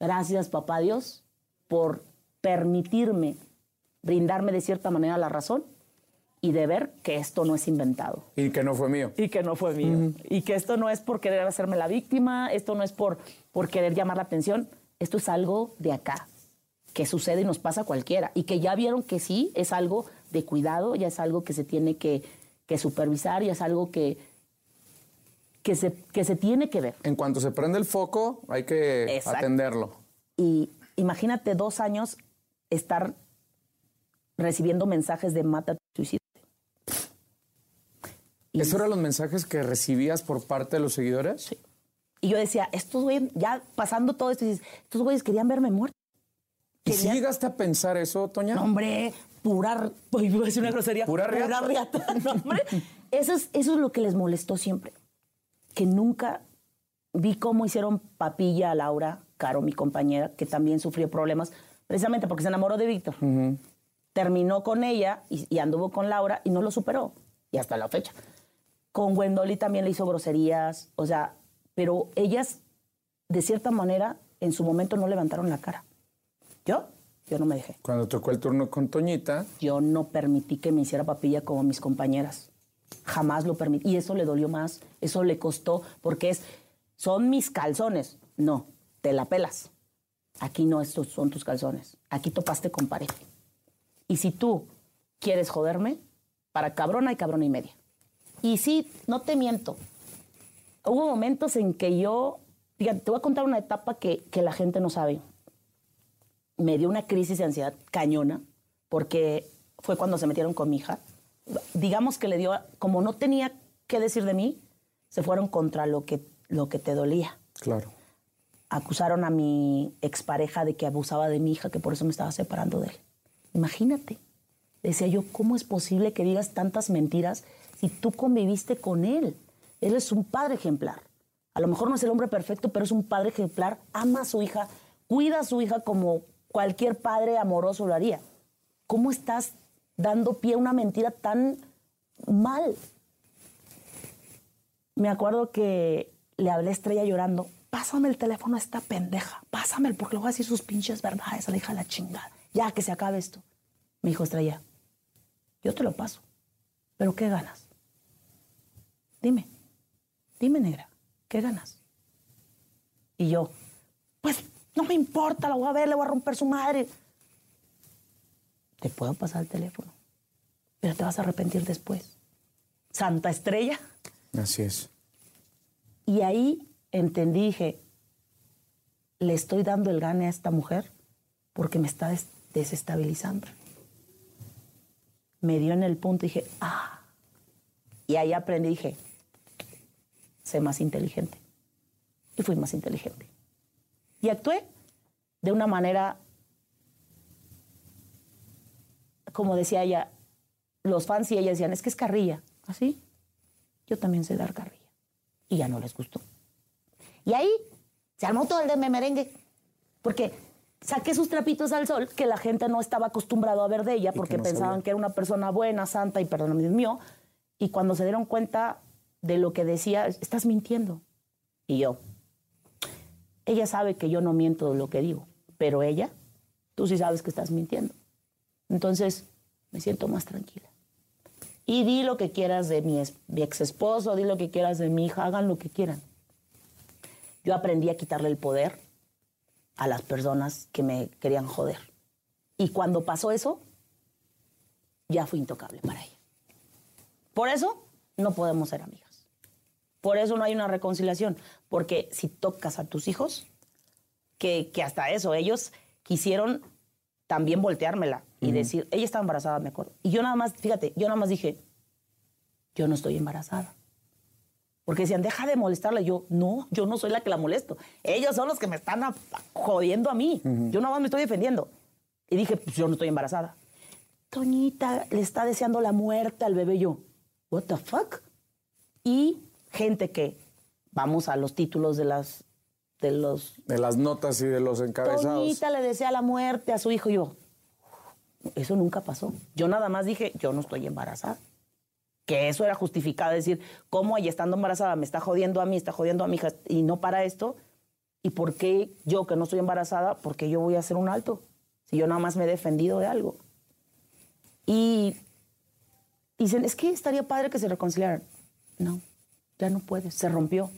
gracias papá Dios por permitirme brindarme de cierta manera la razón y de ver que esto no es inventado Y que no fue mío. y que no fue mío. Y que esto no es por querer hacerme la víctima, esto no es por, por querer llamar la atención, esto es algo de acá, que sucede y nos pasa a cualquiera. Y que ya vieron que sí, es algo de cuidado, ya es algo que se tiene que, que supervisar, ya es algo que, que, se, que se tiene que ver. En cuanto se prende el foco, hay que Exacto. atenderlo. Y imagínate dos años estar recibiendo mensajes de mata, suicida. Y- ¿Esos eran los mensajes que recibías por parte de los seguidores? Sí. Y yo decía, estos güeyes, ya pasando todo esto, dices, estos güeyes querían verme muerta. ¿Y si llegaste a pensar eso, Toña? No, hombre, pura, iba a decir una grosería. Pura riata. riata. No, hombre. Eso es, eso es lo que les molestó siempre. Que nunca vi cómo hicieron papilla a Laura, Caro, mi compañera, que también sufrió problemas, precisamente porque se enamoró de Víctor. Terminó con ella y, y anduvo con Laura y no lo superó. Y hasta la fecha. Con Wendoli también le hizo groserías, o sea, pero ellas, de cierta manera, en su momento no levantaron la cara. Yo, yo no me dejé. Cuando tocó el turno con Toñita, Yo no permití que me hiciera papilla como mis compañeras. Jamás lo permití. Y eso le dolió más, eso le costó, porque es, son mis calzones. No, te la pelas. Aquí no, estos son tus calzones. Aquí topaste con pared. Y si tú quieres joderme, para cabrona y cabrona y media. Y sí, no te miento. Hubo momentos en que yo, fíjate, te voy a contar una etapa que, que la gente no sabe. me dio una crisis de ansiedad cañona, porque fue cuando se metieron con mi hija. Digamos que le dio, como no tenía qué decir de mí, se fueron contra lo que, lo que te dolía. Claro. Acusaron a mi expareja de que abusaba de mi hija, que por eso me estaba separando de él. Imagínate. Decía yo, ¿cómo es posible que digas tantas mentiras si tú conviviste con él? Él es un padre ejemplar. A lo mejor no es el hombre perfecto, pero es un padre ejemplar, ama a su hija, cuida a su hija como cualquier padre amoroso lo haría. ¿Cómo estás dando pie a una mentira tan mal? Me acuerdo que le hablé a Estrella llorando. Pásame el teléfono a esta pendeja. Pásame, porque le voy a decir sus pinches verdades a la hija de la chingada. Ya que se acabe esto. Me dijo Estrella, yo te lo paso. ¿Pero qué ganas? Dime, dime, negra, ¿qué ganas? Y yo, pues no me importa, la voy a ver, le voy a romper su madre. Te puedo pasar el teléfono, pero te vas a arrepentir después. Santa Estrella. Así es. Y ahí entendí, dije, le estoy dando el gane a esta mujer porque me está des- desestabilizando. Me dio en el punto y dije, ah. Y ahí aprendí, dije, sé más inteligente. Y fui más inteligente. Y actué de una manera, como decía ella, los fans y ella decían, es que es carrilla. ¿Así? Yo también sé dar carrilla. Y ya no les gustó. Y ahí se armó todo el de merengue. Porque saqué sus trapitos al sol que la gente no estaba acostumbrado a ver de ella porque no pensaban sabía. que era una persona buena, santa y perdóname, Dios mío. Y cuando se dieron cuenta de lo que decía, estás mintiendo. Y yo, ella sabe que yo no miento de lo que digo, pero ella, tú sí sabes que estás mintiendo. Entonces, me siento más tranquila. Y di lo que quieras de mi, mi ex esposo, di lo que quieras de mi hija, hagan lo que quieran. Yo aprendí a quitarle el poder a las personas que me querían joder. Y cuando pasó eso, ya fui intocable para ella. Por eso no podemos ser amigas. Por eso no hay una reconciliación. Porque si tocas a tus hijos, que, que hasta eso, ellos quisieron también volteármela y decir, ella estaba embarazada, me acuerdo. Y yo nada más, fíjate, yo nada más dije, yo no estoy embarazada. Porque decían, deja de molestarla. Yo, no, yo no soy la que la molesto. Ellos son los que me están a- jodiendo a mí. Yo nada más me estoy defendiendo. Y dije, pues yo no estoy embarazada. Toñita le está deseando la muerte al bebé. Yo, what the fuck? Y gente que, vamos a los títulos de las, de los De las notas y de los encabezados. Toñita le desea la muerte a su hijo. Y yo, eso nunca pasó. Yo nada más dije, yo no estoy embarazada. Que eso era justificado, decir, ¿cómo ella estando embarazada me está jodiendo a mí, está jodiendo a mi hija y no para esto? ¿Y por qué yo que no estoy embarazada, por qué yo voy a hacer un alto? Si yo nada más me he defendido de algo. Y dicen, es que estaría padre que se reconciliaran. No, ya no puedes, se rompió.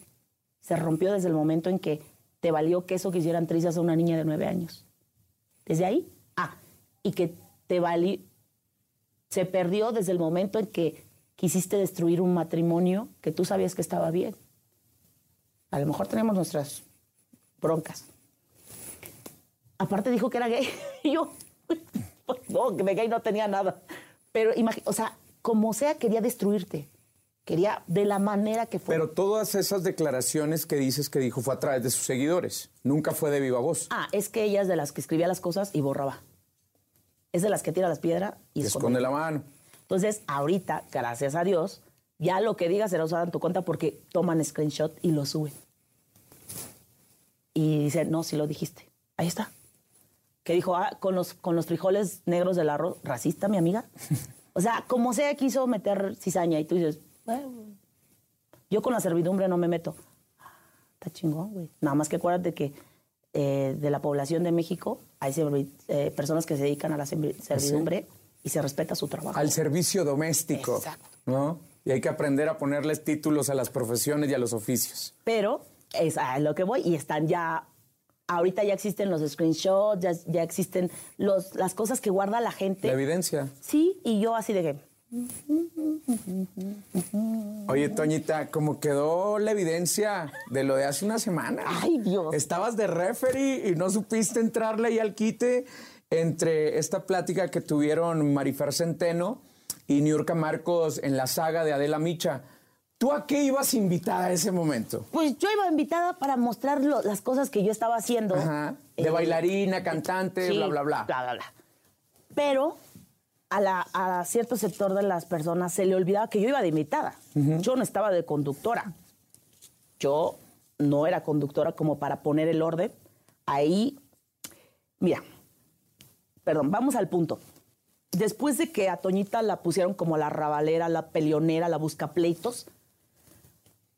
Se rompió desde el momento en que te valió que eso quisieran trizas a una niña de nueve años. Desde ahí, ah, y que te valió, se perdió desde el momento en que quisiste destruir un matrimonio que tú sabías que estaba bien. A lo mejor tenemos nuestras broncas. Aparte dijo que era gay. Y yo, no, que de gay no tenía nada. Pero o sea, como sea, quería destruirte. Quería de la manera que fuera. Pero todas esas declaraciones que dices que dijo fue a través de sus seguidores. Nunca fue de viva voz. Ah, es que ella es de las que escribía las cosas y borraba. Es de las que tira las piedras y Y esconde. esconde la mano. Entonces, ahorita, gracias a Dios, ya lo que digas será usado en tu cuenta porque toman screenshot y lo suben. Y dicen, no, si lo dijiste. Ahí está. Que dijo, ah, con los, con los frijoles negros del arroz, racista, mi amiga. O sea, como sea, quiso meter cizaña y tú dices, bueno, yo con la servidumbre no me meto. Ah, Está chingón, güey. Nada más que acuérdate que eh, de la población de México hay eh, personas que se dedican a la servi- servidumbre y se respeta su trabajo. Al servicio doméstico. Exacto. ¿No? Y hay que aprender a ponerles títulos a las profesiones y a los oficios. Pero es a lo que voy y están ya. Ahorita ya existen los screenshots, ya, ya existen los, las cosas que guarda la gente. La evidencia. Sí, y yo así de que Oye, Toñita, ¿cómo quedó la evidencia de lo de hace una semana? Ay, Dios. Estabas de referee y no supiste entrarle ahí al quite entre esta plática que tuvieron Marifer Centeno y Niurka Marcos en la saga de Adela Micha. ¿Tú a qué ibas invitada a ese momento? Pues yo iba invitada para mostrar lo- las cosas que yo estaba haciendo. Ajá. De Eh, bailarina, cantante, sí, bla, bla, bla. bla, bla, bla. Pero a, la- a cierto sector de las personas se le olvidaba que yo iba de invitada. Yo no estaba de conductora. Yo no era conductora como para poner el orden. Ahí, mira, perdón, vamos al punto. Después de que a Toñita la pusieron como la rabalera, la peleonera, la buscapleitos,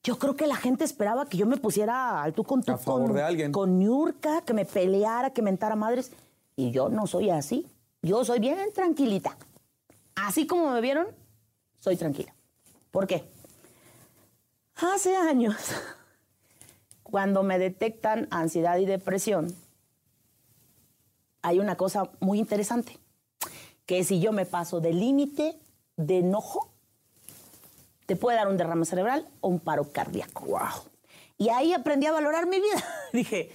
yo creo que la gente esperaba que yo me pusiera al tú con tú A favor con, de alguien. con Niurka, que me peleara, que mentara madres. Y yo no soy así. Yo soy bien tranquilita. Así como me vieron, soy tranquila. ¿Por qué? Hace años, cuando me detectan ansiedad y depresión, hay una cosa muy interesante, que si yo me paso del límite de enojo, te puede dar un derrame cerebral o un paro cardíaco. Wow. Y ahí aprendí a valorar mi vida. Dije,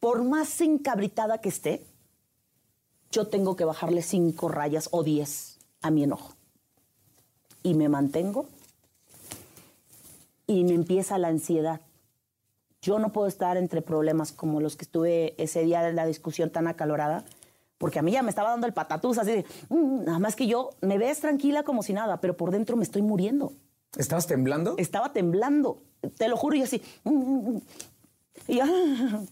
por más encabritada que esté, yo tengo que bajarle cinco rayas o diez a mi enojo. Y me mantengo y me empieza la ansiedad. Yo no puedo estar entre problemas como los que estuve ese día de la discusión tan acalorada, porque a mí ya me estaba dando el patatús así de, "Mm", nada más que yo me ves tranquila como si nada, pero por dentro me estoy muriendo ¿Estabas temblando? estaba temblando. Te lo juro, y así. Y yo,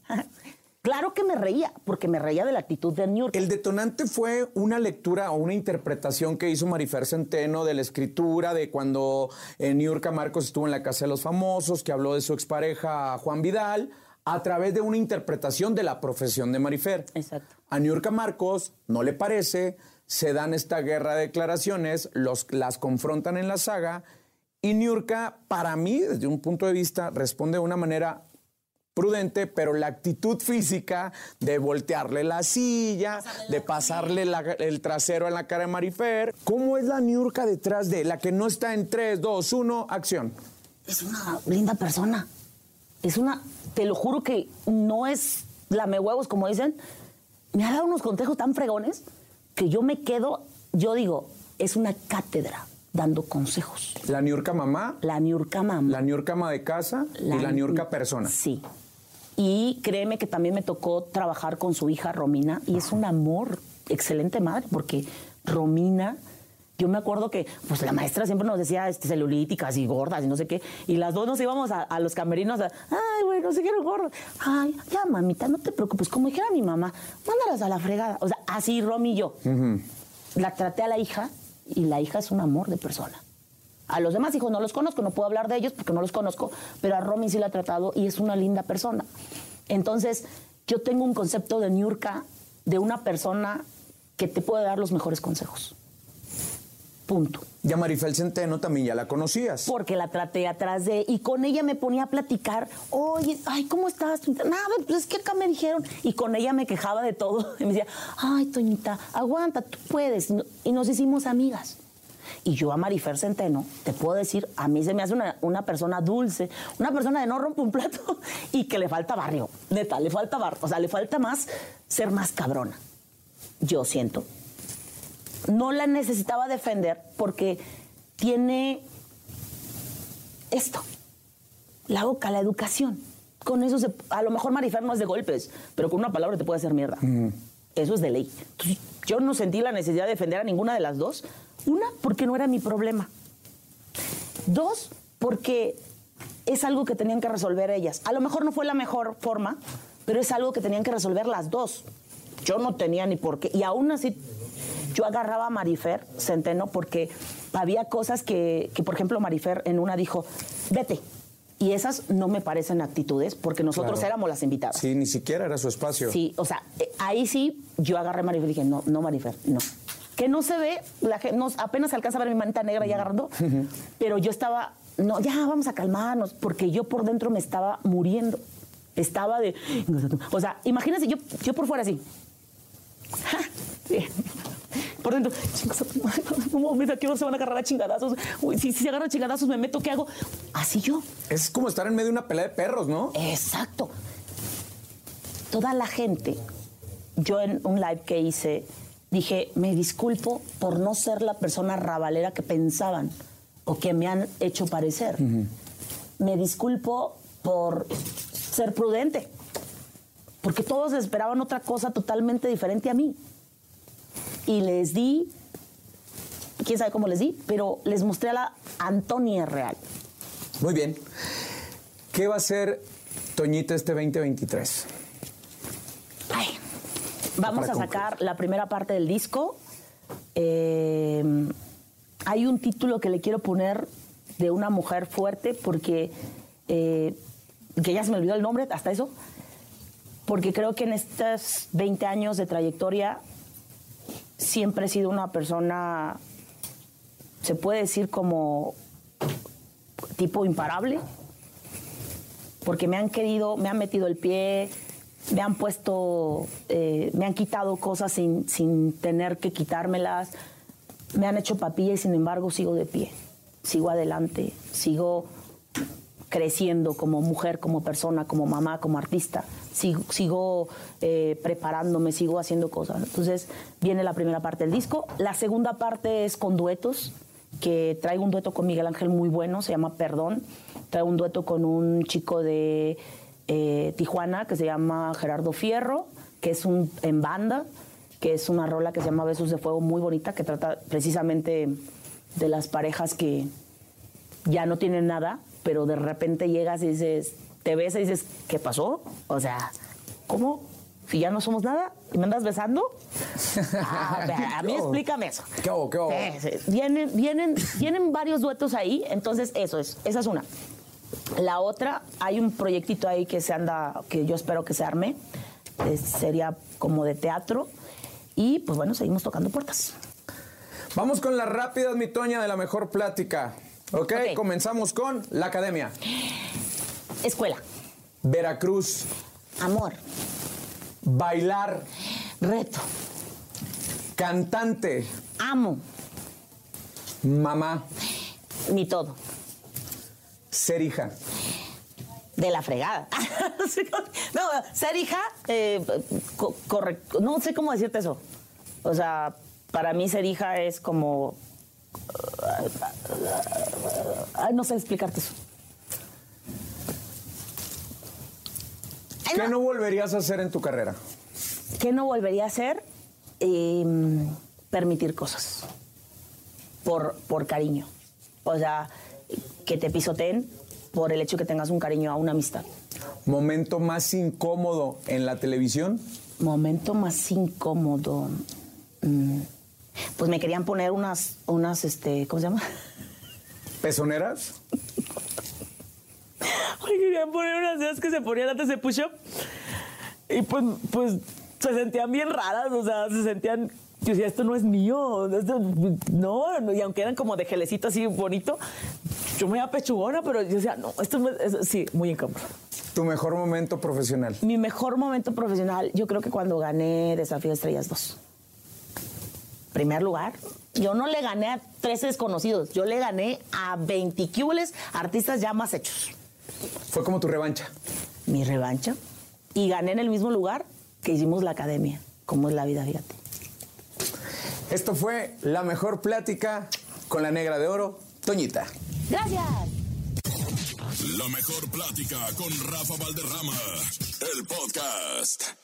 claro que me reía, porque me reía de la actitud de New York. El detonante fue una lectura o una interpretación que hizo Marifer Centeno de la escritura de cuando eh, Niurka Marcos estuvo en la Casa de los Famosos, que habló de su expareja Juan Vidal, a través de una interpretación de la profesión de Marifer. Exacto. A Niurka Marcos no le parece, se dan esta guerra de declaraciones, los, las confrontan en la saga, y Niurka, para mí, desde un punto de vista, responde de una manera prudente, pero la actitud física de voltearle la silla, de pasarle la- el trasero en la cara de Marifer. ¿Cómo es la Niurka detrás de la que no está en 3, 2, 1, acción? Es una linda persona. Es una, te lo juro que no es lame huevos, como dicen. Me ha dado unos consejos tan fregones que yo me quedo, yo digo, es una cátedra dando consejos. La Niurka mamá, La Niurka mamá. la Niurka ama de casa y la Niurka persona. Sí. Y créeme que también me tocó trabajar con su hija Romina y es un amor, excelente madre, porque Romina, yo me acuerdo que pues la maestra siempre nos decía este, celulíticas y gordas y no sé qué, y las dos nos íbamos a, a los camerinos a, ay, güey, no sé qué, gordo. Ay, ya, mamita, no te preocupes, como dijera mi mamá, mándalas a la fregada. O sea, así Romy y yo. La traté a la hija y la hija es un amor de persona. A los demás hijos no los conozco, no puedo hablar de ellos porque no los conozco, pero a Romy sí la he tratado y es una linda persona. Entonces, yo tengo un concepto de Niurka de una persona que te puede dar los mejores consejos. Punto. Y a Marifel Centeno también ya la conocías. Porque la traté atrás de y con ella me ponía a platicar. Oye, ay, ¿cómo estás? Nada, pues es que acá me dijeron. Y con ella me quejaba de todo. Y me decía, ay, Toñita, aguanta, tú puedes. Y no- Y nos hicimos amigas. Y yo a Marifer Centeno, te puedo decir, a mí se me hace una, una persona dulce, una persona de no rompe un plato y que le falta barrio. Neta, le falta barrio. O sea, le falta más ser más cabrona. Yo siento no la necesitaba defender porque tiene esto, la boca, la educación. Con eso, se- a lo mejor Marifer no es de golpes, pero con una palabra te puede hacer mierda. Eso es de ley. Entonces, yo no sentí la necesidad de defender a ninguna de las dos. Una, porque no era mi problema. Dos, porque es algo que tenían que resolver ellas. A lo mejor no fue la mejor forma, pero es algo que tenían que resolver las dos. Yo no tenía ni por qué. Y aún así, yo agarraba a Marifer Centeno porque había cosas que, que, por ejemplo, Marifer en una dijo, vete. Y esas no me parecen actitudes porque nosotros Claro. éramos las invitadas. Sí, ni siquiera era su espacio. Sí, o sea, eh, ahí sí yo agarré a Marifer y dije, no, no, Marifer, no. Que no se ve, la no, apenas alcanza a ver mi manita negra ya agarrando, pero yo estaba, no, ya vamos a calmarnos, porque yo por dentro me estaba muriendo. Estaba de, o sea, imagínense, yo, yo por fuera así. Por dentro, madre, no aquí no se van a agarrar a chingadazos. Uy, si, si se agarran a chingadazos, me meto, ¿qué hago? Así yo. Es como estar en medio de una pelea de perros, ¿no? Exacto. Toda la gente, yo en un live que hice, dije, me disculpo por no ser la persona rabalera que pensaban o que me han hecho parecer. Me disculpo por ser prudente, porque todos esperaban otra cosa totalmente diferente a mí. Y les di, quién sabe cómo les di, pero les mostré a la Antonia real. Muy bien. ¿Qué va a ser Toñita este 2023? Ay, vamos a sacar la primera parte del disco. Eh, hay un título que le quiero poner de una mujer fuerte porque eh, que ya se me olvidó el nombre, hasta eso, porque creo que en estos 20 años de trayectoria siempre he sido una persona, se puede decir como tipo imparable, porque me han querido, me han metido el pie, me han puesto, eh, me han quitado cosas sin, sin tener que quitármelas, me han hecho papilla y sin embargo sigo de pie, sigo adelante, sigo creciendo como mujer, como persona, como mamá, como artista. Sigo, sigo eh, preparándome, sigo haciendo cosas. Entonces viene la primera parte del disco. La segunda parte es con duetos, que traigo un dueto con Miguel Ángel muy bueno, se llama Perdón. Traigo un dueto con un chico de eh, Tijuana que se llama Gerardo Fierro, que es un en banda, que es una rola que se llama Besos de Fuego muy bonita, que trata precisamente de las parejas que ya no tienen nada, pero de repente llegas y dices, te ves y dices, ¿qué pasó? O sea, ¿cómo? Si ya no somos nada y me andas besando. Ah, a, mí explícame eso. ¿Qué hubo, qué? Sí, sí. Vienen, vienen, vienen varios duetos ahí, entonces eso es, esa es una. La otra, hay un proyectito ahí que se anda, que yo espero que se arme, eh, sería como de teatro, y pues bueno, seguimos tocando puertas. Vamos con las rápidas, mi Toña, de la mejor plática. ¿Ok? Ok. Comenzamos con la academia. Escuela, Veracruz. amor, Bailar. reto, Cantante. amo, Mamá. mi todo. Ser hija. De la fregada. no, ser hija, eh, co- corre- no sé cómo decirte eso. O sea, para mí ser hija es como... Ay, no sé explicarte eso. ¿Qué no. volverías a hacer en tu carrera? ¿Qué no volvería a hacer? Eh, permitir cosas. Por, por cariño. O sea, que te pisoteen por el hecho que tengas un cariño a una amistad. Momento más incómodo en la televisión. Momento más incómodo. Mm, Pues me querían poner unas, unas, este, ¿cómo se llama? Pezoneras. Me querían poner unas de esas que se ponían antes de push-up. Y pues, pues se sentían bien raras, o sea, se sentían. Yo decía, esto no es mío. esto- no, no, y aunque eran como de gelecito así bonito, yo me iba pechugona, pero yo decía, no, esto es. es- sí, muy incómodo. Tu mejor momento profesional. Mi mejor momento profesional, yo creo que cuando gané Desafío Estrellas 2. Primer lugar. Yo no le gané a 13 desconocidos, yo le gané a 20 cúbules artistas ya más hechos. Fue como tu revancha. Mi revancha. Y gané en el mismo lugar que hicimos la academia. Como es la vida, fíjate. Esto fue la mejor plática con la negra de oro, Toñita. Gracias. La mejor plática con Rafa Valderrama. El podcast.